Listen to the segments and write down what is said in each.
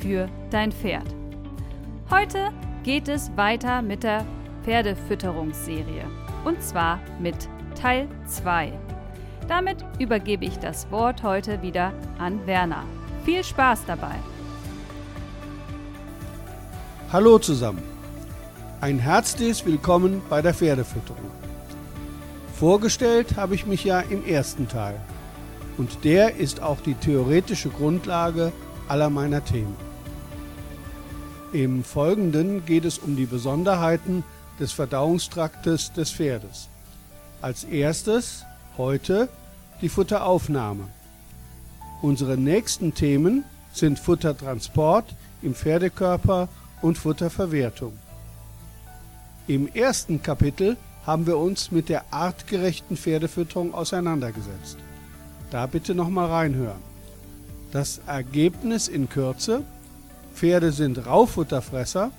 für dein Pferd. Heute geht es weiter mit der Pferdefütterungsserie und zwar mit Teil 2. Damit übergebe ich das Wort heute wieder an Werner. Viel Spaß dabei! Hallo zusammen. Ein herzliches Willkommen bei der Pferdefütterung. Vorgestellt habe ich mich ja im ersten Teil. Und der ist auch die theoretische Grundlage aller meiner Themen. Im Folgenden geht es um die Besonderheiten des Verdauungstraktes des Pferdes. Als erstes heute die Futteraufnahme. Unsere nächsten Themen sind Futtertransport im Pferdekörper und Futterverwertung. Im ersten Kapitel haben wir uns mit der artgerechten Pferdefütterung auseinandergesetzt. Da bitte nochmal reinhören. Das Ergebnis in Kürze Pferde sind Raufutterfresser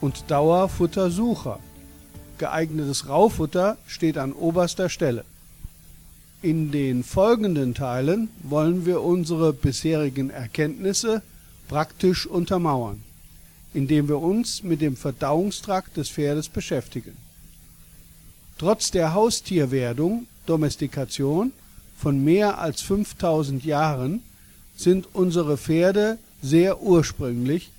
und Dauerfuttersucher. Geeignetes Raufutter steht an oberster Stelle. In den folgenden Teilen wollen wir unsere bisherigen Erkenntnisse praktisch untermauern, indem wir uns mit dem Verdauungstrakt des Pferdes beschäftigen. Trotz der Haustierwerdung, Domestikation von mehr als 5000 Jahren sind unsere Pferde sehr ursprünglich,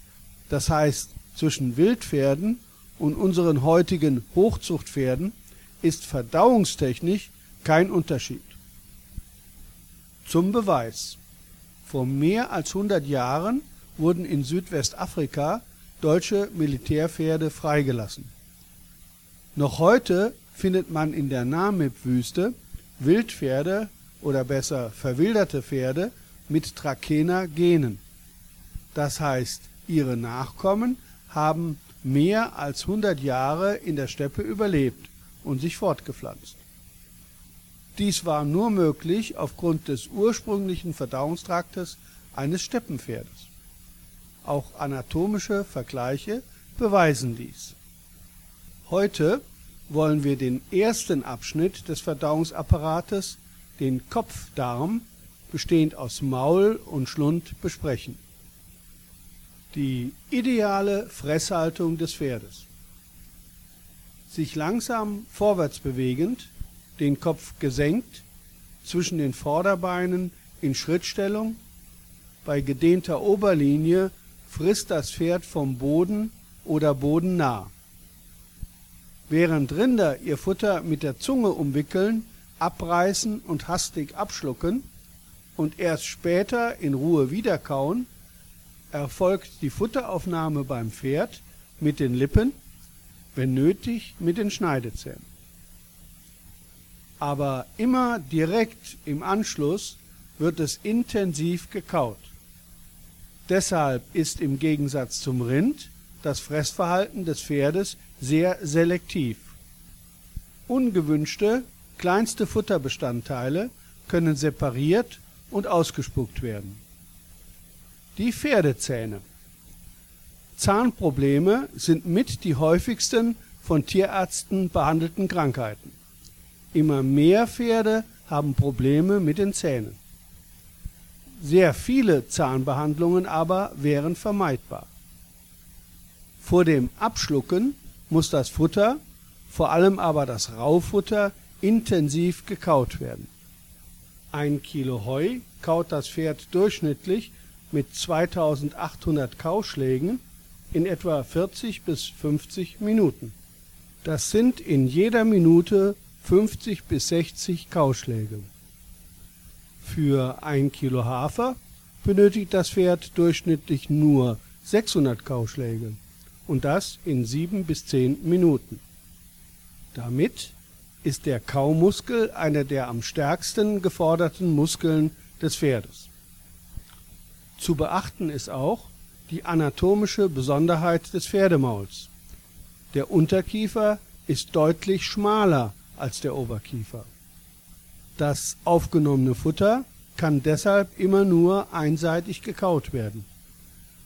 das heißt zwischen Wildpferden und unseren heutigen Hochzuchtpferden ist verdauungstechnisch kein Unterschied. Zum Beweis. Vor mehr als 100 Jahren wurden in Südwestafrika deutsche Militärpferde freigelassen. Noch heute findet man in der Namib-Wüste Wildpferde oder besser verwilderte Pferde mit Trakehner-Genen. Das heißt, ihre Nachkommen haben mehr als 100 Jahre in der Steppe überlebt und sich fortgepflanzt. Dies war nur möglich aufgrund des ursprünglichen Verdauungstraktes eines Steppenpferdes. Auch anatomische Vergleiche beweisen dies. Heute wollen wir den ersten Abschnitt des Verdauungsapparates, den Kopfdarm, bestehend aus Maul und Schlund, besprechen die ideale Fresshaltung des Pferdes. Sich langsam vorwärts bewegend, den Kopf gesenkt, zwischen den Vorderbeinen in Schrittstellung, bei gedehnter Oberlinie frisst das Pferd vom Boden oder bodennah. Während Rinder ihr Futter mit der Zunge umwickeln, abreißen und hastig abschlucken und erst später in Ruhe wiederkauen, erfolgt die Futteraufnahme beim Pferd mit den Lippen, wenn nötig mit den Schneidezähnen. Aber immer direkt im Anschluss wird es intensiv gekaut. Deshalb ist im Gegensatz zum Rind das Fressverhalten des Pferdes sehr selektiv. Ungewünschte, kleinste Futterbestandteile können separiert und ausgespuckt werden. Die Pferdezähne. Zahnprobleme sind mit die häufigsten von Tierärzten behandelten Krankheiten. Immer mehr Pferde haben Probleme mit den Zähnen. Sehr viele Zahnbehandlungen aber wären vermeidbar. Vor dem Abschlucken muss das Futter, vor allem aber das Raufutter, intensiv gekaut werden. Ein Kilo Heu kaut das Pferd durchschnittlich mit 2800 Kauschlägen in etwa 40 bis 50 Minuten. Das sind in jeder Minute 50 bis 60 Kauschläge. Für ein Kilo Hafer benötigt das Pferd durchschnittlich nur 600 Kauschläge und das in 7 bis 10 Minuten. Damit ist der Kaumuskel einer der am stärksten geforderten Muskeln des Pferdes. Zu beachten ist auch, die anatomische Besonderheit des Pferdemauls. Der Unterkiefer ist deutlich schmaler als der Oberkiefer. Das aufgenommene Futter kann deshalb immer nur einseitig gekaut werden.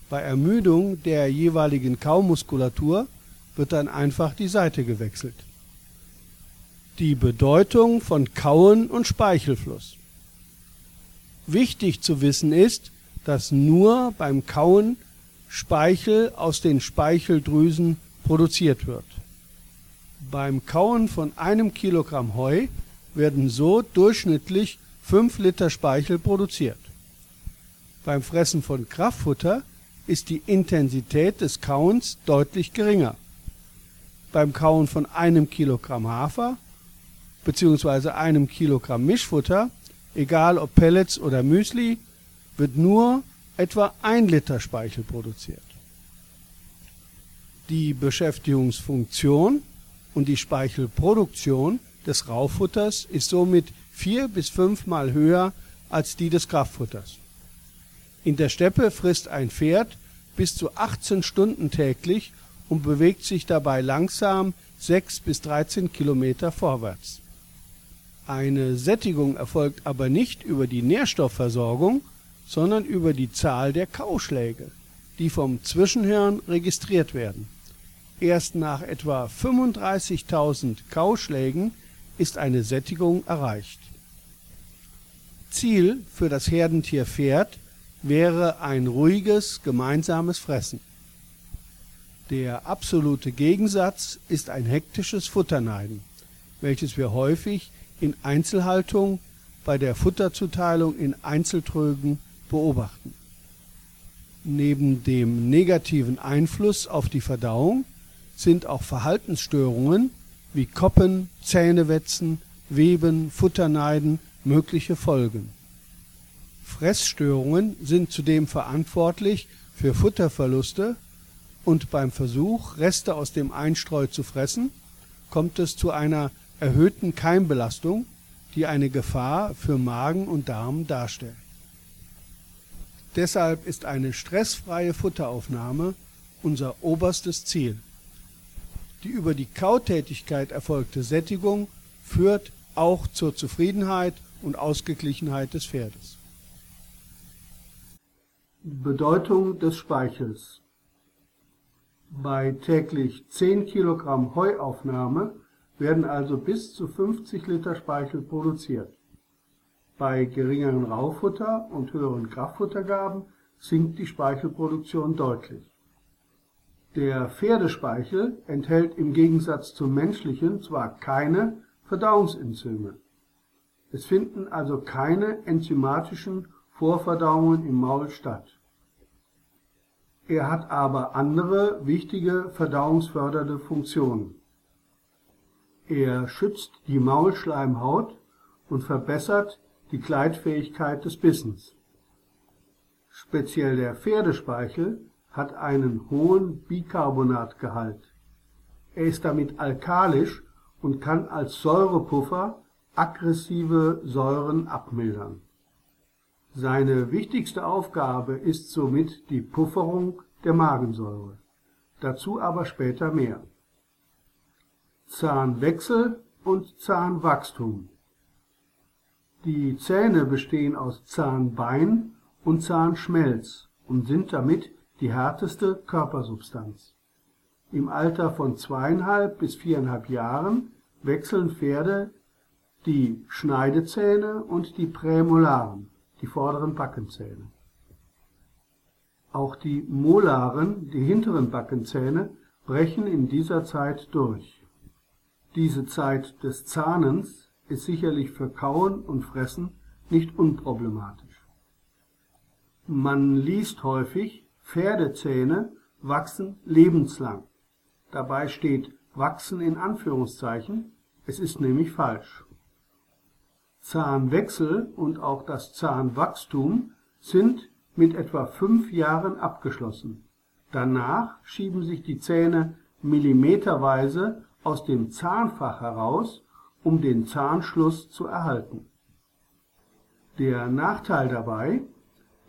Bei Ermüdung der jeweiligen Kaumuskulatur wird dann einfach die Seite gewechselt. Die Bedeutung von Kauen und Speichelfluss. Wichtig zu wissen ist, dass nur beim Kauen Speichel aus den Speicheldrüsen produziert wird. Beim Kauen von einem Kilogramm Heu werden so durchschnittlich 5 Liter Speichel produziert. Beim Fressen von Kraftfutter ist die Intensität des Kauens deutlich geringer. Beim Kauen von einem Kilogramm Hafer bzw. einem Kilogramm Mischfutter, egal ob Pellets oder Müsli, wird nur etwa ein Liter Speichel produziert. Die Beschäftigungsfunktion und die Speichelproduktion des Raufutters ist somit vier bis fünfmal höher als die des Kraftfutters. In der Steppe frisst ein Pferd bis zu 18 Stunden täglich und bewegt sich dabei langsam 6 bis 13 Kilometer vorwärts. Eine Sättigung erfolgt aber nicht über die Nährstoffversorgung, sondern über die Zahl der Kauschläge, die vom Zwischenhirn registriert werden. Erst nach etwa 35.000 Kauschlägen ist eine Sättigung erreicht. Ziel für das Herdentier Pferd wäre ein ruhiges gemeinsames Fressen. Der absolute Gegensatz ist ein hektisches Futterneiden, welches wir häufig in Einzelhaltung bei der Futterzuteilung in Einzeltrögen beobachten. Neben dem negativen Einfluss auf die Verdauung sind auch Verhaltensstörungen wie Koppen, Zähnewetzen, Weben, Futterneiden mögliche Folgen. Fressstörungen sind zudem verantwortlich für Futterverluste und beim Versuch, Reste aus dem Einstreu zu fressen, kommt es zu einer erhöhten Keimbelastung, die eine Gefahr für Magen und Darm darstellt. Deshalb ist eine stressfreie Futteraufnahme unser oberstes Ziel. Die über die Kautätigkeit erfolgte Sättigung führt auch zur Zufriedenheit und Ausgeglichenheit des Pferdes. Bedeutung des Speichels Bei täglich 10 Kilogramm Heuaufnahme werden also bis zu 50 Liter Speichel produziert. Bei geringeren Raufutter und höheren Kraftfuttergaben sinkt die Speichelproduktion deutlich. Der Pferdespeichel enthält im Gegensatz zum menschlichen zwar keine Verdauungsenzyme es finden also keine enzymatischen Vorverdauungen im Maul statt. Er hat aber andere wichtige verdauungsfördernde Funktionen. Er schützt die Maulschleimhaut und verbessert die Gleitfähigkeit des Bissens. Speziell der Pferdespeichel hat einen hohen Bicarbonatgehalt. Er ist damit alkalisch und kann als Säurepuffer aggressive Säuren abmildern. Seine wichtigste Aufgabe ist somit die Pufferung der Magensäure, dazu aber später mehr. Zahnwechsel und Zahnwachstum Die Zähne bestehen aus Zahnbein und Zahnschmelz und sind damit die härteste Körpersubstanz. Im Alter von zweieinhalb bis viereinhalb Jahren wechseln Pferde die Schneidezähne und die Prämolaren, die vorderen Backenzähne. Auch die Molaren, die hinteren Backenzähne, brechen in dieser Zeit durch. Diese Zeit des Zahnens ist sicherlich für Kauen und Fressen nicht unproblematisch. Man liest häufig, Pferdezähne wachsen lebenslang. Dabei steht wachsen in Anführungszeichen, es ist nämlich falsch. Zahnwechsel und auch das Zahnwachstum sind mit etwa fünf Jahren abgeschlossen, danach schieben sich die Zähne millimeterweise aus dem Zahnfach heraus, um den Zahnschluss zu erhalten. Der Nachteil dabei: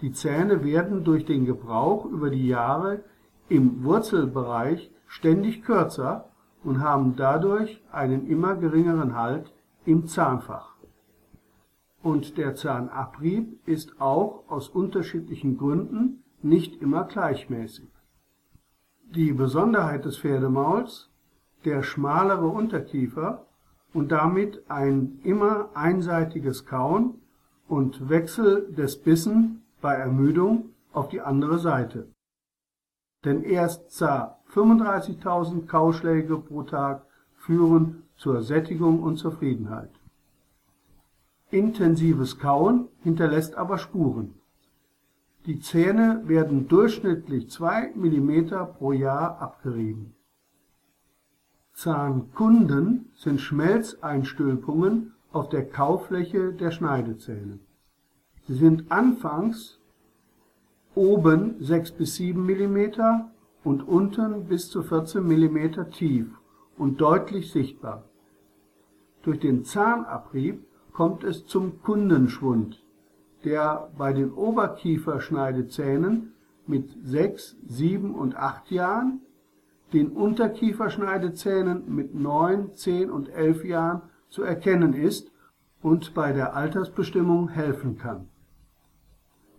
Die Zähne werden durch den Gebrauch über die Jahre im Wurzelbereich ständig kürzer und haben dadurch einen immer geringeren Halt im Zahnfach. Und der Zahnabrieb ist auch aus unterschiedlichen Gründen nicht immer gleichmäßig. Die Besonderheit des Pferdemauls, der schmalere Unterkiefer und damit ein immer einseitiges Kauen und Wechsel des Bissen bei Ermüdung auf die andere Seite. Denn erst ca. 35.000 Kauschläge pro Tag führen zur Sättigung und Zufriedenheit. Intensives Kauen hinterlässt aber Spuren. Die Zähne werden durchschnittlich 2 mm pro Jahr abgerieben. Zahnkunden sind Schmelzeinstülpungen auf der Kaufläche der Schneidezähne. Sie sind anfangs oben 6 bis 7 mm und unten bis zu 14 mm tief und deutlich sichtbar. Durch den Zahnabrieb kommt es zum Kundenschwund, der bei den Oberkieferschneidezähnen mit 6, 7 und 8 Jahren, den Unterkieferschneidezähnen mit 9, 10 und 11 Jahren zu erkennen ist und bei der Altersbestimmung helfen kann.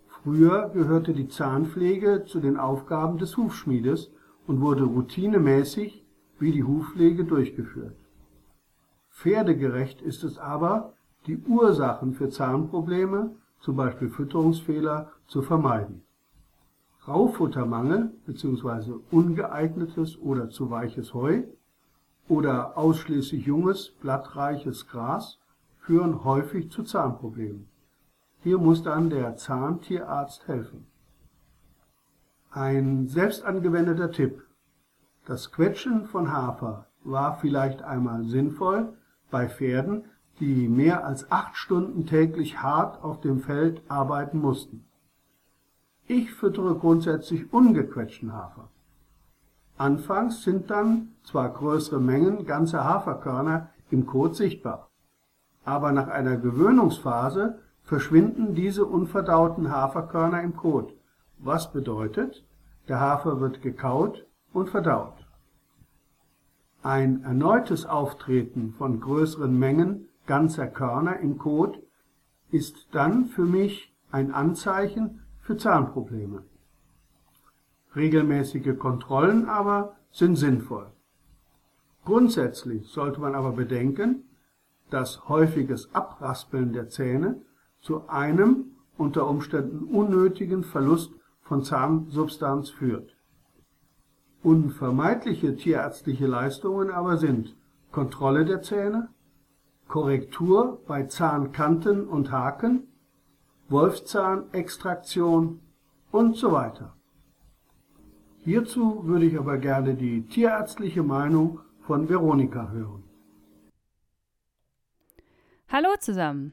Früher gehörte die Zahnpflege zu den Aufgaben des Hufschmiedes und wurde routinemäßig wie die Hufpflege durchgeführt. Pferdegerecht ist es aber, die Ursachen für Zahnprobleme, zum Beispiel Fütterungsfehler, zu vermeiden. Raufuttermangel bzw. ungeeignetes oder zu weiches Heu oder ausschließlich junges, blattreiches Gras führen häufig zu Zahnproblemen. Hier muss dann der Zahntierarzt helfen. Ein selbst angewendeter Tipp. Das Quetschen von Hafer war vielleicht einmal sinnvoll bei Pferden, die mehr als acht Stunden täglich hart auf dem Feld arbeiten mussten. Ich füttere grundsätzlich ungequetschten Hafer. Anfangs sind dann zwar größere Mengen ganzer Haferkörner im Kot sichtbar, aber nach einer Gewöhnungsphase verschwinden diese unverdauten Haferkörner im Kot, was bedeutet, der Hafer wird gekaut und verdaut. Ein erneutes Auftreten von größeren Mengen ganzer Körner im Kot ist dann für mich ein Anzeichen für Zahnprobleme. Regelmäßige Kontrollen aber sind sinnvoll. Grundsätzlich sollte man aber bedenken, dass häufiges Abraspeln der Zähne zu einem unter Umständen unnötigen Verlust von Zahnsubstanz führt. Unvermeidliche tierärztliche Leistungen aber sind Kontrolle der Zähne, Korrektur bei Zahnkanten und Haken, Wolfszahnextraktion und so weiter. Hierzu würde ich aber gerne die tierärztliche Meinung von Veronika hören. Hallo zusammen.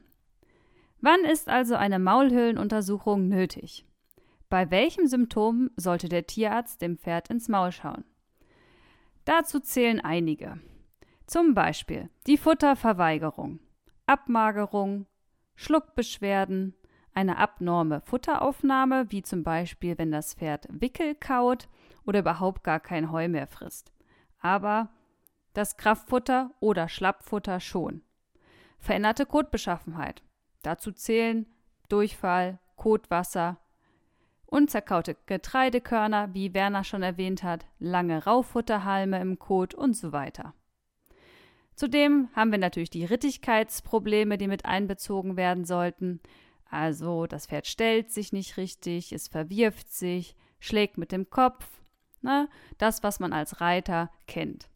Wann ist also eine Maulhöhlenuntersuchung nötig? Bei welchem Symptom sollte der Tierarzt dem Pferd ins Maul schauen? Dazu zählen einige. Zum Beispiel die Futterverweigerung, Abmagerung, Schluckbeschwerden, eine abnorme Futteraufnahme, wie zum Beispiel wenn das Pferd Wickel kaut oder überhaupt gar kein Heu mehr frisst. Aber das Kraftfutter oder Schlappfutter schon. Veränderte Kotbeschaffenheit, Dazu zählen Durchfall, Kotwasser, unzerkaute Getreidekörner, wie Werner schon erwähnt hat, lange Rauffutterhalme im Kot und so weiter. Zudem haben wir natürlich die Rittigkeitsprobleme, die mit einbezogen werden sollten. Also das Pferd stellt sich nicht richtig, es verwirft sich, schlägt mit dem Kopf. Ne? Das, was man als Reiter kennt.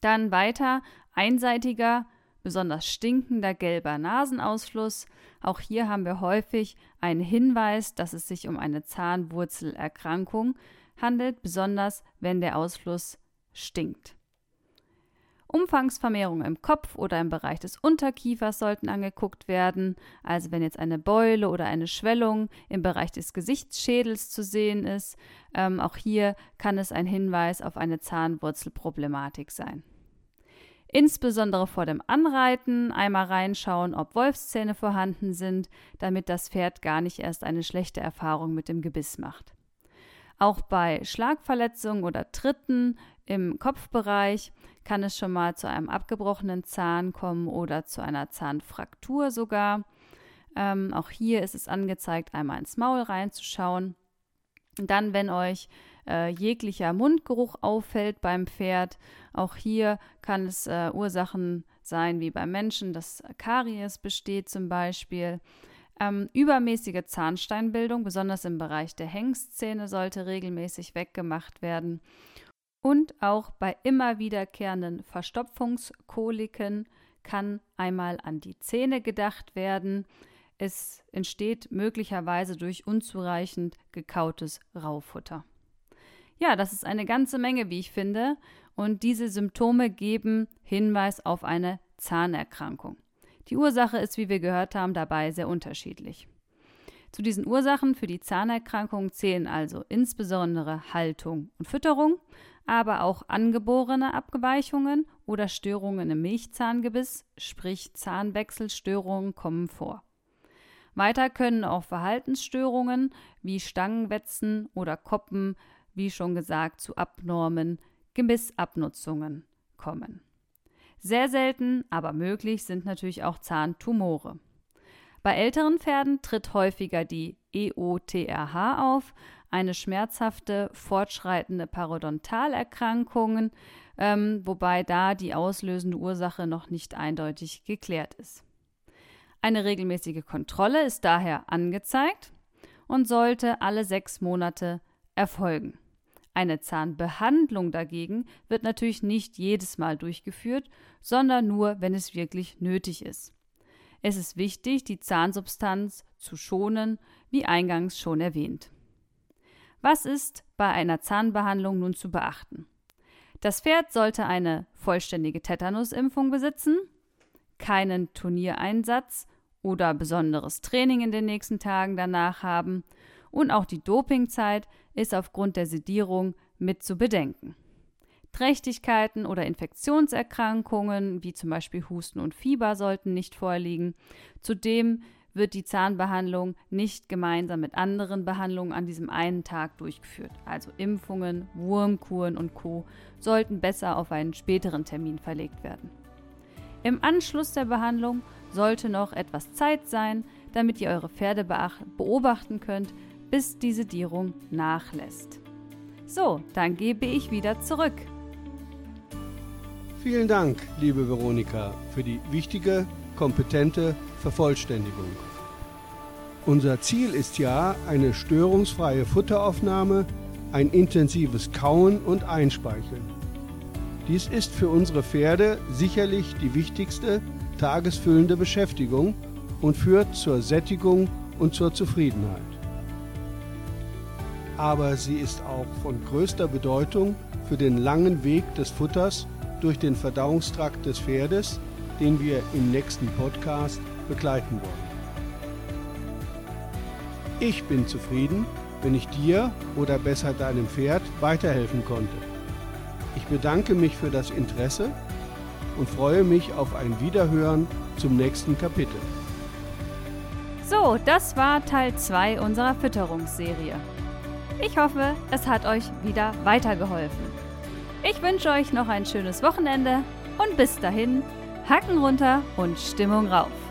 Dann weiter einseitiger besonders stinkender gelber Nasenausfluss. Auch hier haben wir häufig einen Hinweis, dass es sich um eine Zahnwurzelerkrankung handelt, besonders wenn der Ausfluss stinkt. Umfangsvermehrungen im Kopf oder im Bereich des Unterkiefers sollten angeguckt werden. Also wenn jetzt eine Beule oder eine Schwellung im Bereich des Gesichtsschädels zu sehen ist, ähm, auch hier kann es ein Hinweis auf eine Zahnwurzelproblematik sein. Insbesondere vor dem Anreiten einmal reinschauen, ob Wolfszähne vorhanden sind, damit das Pferd gar nicht erst eine schlechte Erfahrung mit dem Gebiss macht. Auch bei Schlagverletzungen oder Tritten im Kopfbereich kann es schon mal zu einem abgebrochenen Zahn kommen oder zu einer Zahnfraktur sogar. Ähm, auch hier ist es angezeigt, einmal ins Maul reinzuschauen. Dann, wenn euch äh, jeglicher Mundgeruch auffällt beim Pferd, auch hier kann es äh, Ursachen sein wie beim Menschen, dass Karies besteht zum Beispiel. Ähm, übermäßige Zahnsteinbildung, besonders im Bereich der Hengstzähne, sollte regelmäßig weggemacht werden. Und auch bei immer wiederkehrenden Verstopfungskoliken kann einmal an die Zähne gedacht werden. Es entsteht möglicherweise durch unzureichend gekautes Raufutter. Ja, das ist eine ganze Menge, wie ich finde, und diese Symptome geben Hinweis auf eine Zahnerkrankung. Die Ursache ist, wie wir gehört haben, dabei sehr unterschiedlich. Zu diesen Ursachen für die Zahnerkrankung zählen also insbesondere Haltung und Fütterung, aber auch angeborene Abweichungen oder Störungen im Milchzahngebiss, sprich Zahnwechselstörungen, kommen vor. Weiter können auch Verhaltensstörungen wie Stangenwetzen oder Koppen, wie schon gesagt, zu abnormen Gebissabnutzungen kommen. Sehr selten, aber möglich sind natürlich auch Zahntumore. Bei älteren Pferden tritt häufiger die EOTRH auf, eine schmerzhafte, fortschreitende Parodontalerkrankung, ähm, wobei da die auslösende Ursache noch nicht eindeutig geklärt ist. Eine regelmäßige Kontrolle ist daher angezeigt und sollte alle sechs Monate erfolgen. Eine Zahnbehandlung dagegen wird natürlich nicht jedes Mal durchgeführt, sondern nur, wenn es wirklich nötig ist. Es ist wichtig, die Zahnsubstanz zu schonen, wie eingangs schon erwähnt. Was ist bei einer Zahnbehandlung nun zu beachten? Das Pferd sollte eine vollständige Tetanusimpfung besitzen, keinen Turniereinsatz oder besonderes Training in den nächsten Tagen danach haben und auch die Dopingzeit ist aufgrund der Sedierung mit zu bedenken. Trächtigkeiten oder Infektionserkrankungen wie zum Beispiel Husten und Fieber sollten nicht vorliegen. Zudem wird die Zahnbehandlung nicht gemeinsam mit anderen Behandlungen an diesem einen Tag durchgeführt. Also Impfungen, Wurmkuren und Co. sollten besser auf einen späteren Termin verlegt werden. Im Anschluss der Behandlung sollte noch etwas Zeit sein, damit ihr eure Pferde beobachten könnt, bis die Sedierung nachlässt. So, dann gebe ich wieder zurück. Vielen Dank, liebe Veronika, für die wichtige, kompetente Vervollständigung. Unser Ziel ist ja eine störungsfreie Futteraufnahme, ein intensives Kauen und Einspeicheln. Dies ist für unsere Pferde sicherlich die wichtigste tagesfüllende Beschäftigung und führt zur Sättigung und zur Zufriedenheit aber sie ist auch von größter Bedeutung für den langen Weg des Futters durch den Verdauungstrakt des Pferdes, den wir im nächsten Podcast begleiten wollen. Ich bin zufrieden, wenn ich dir oder besser deinem Pferd weiterhelfen konnte. Ich bedanke mich für das Interesse und freue mich auf ein Wiederhören zum nächsten Kapitel. So, das war Teil 2 unserer Fütterungsserie. Ich hoffe, es hat euch wieder weitergeholfen. Ich wünsche euch noch ein schönes Wochenende und bis dahin, Hacken runter und Stimmung rauf.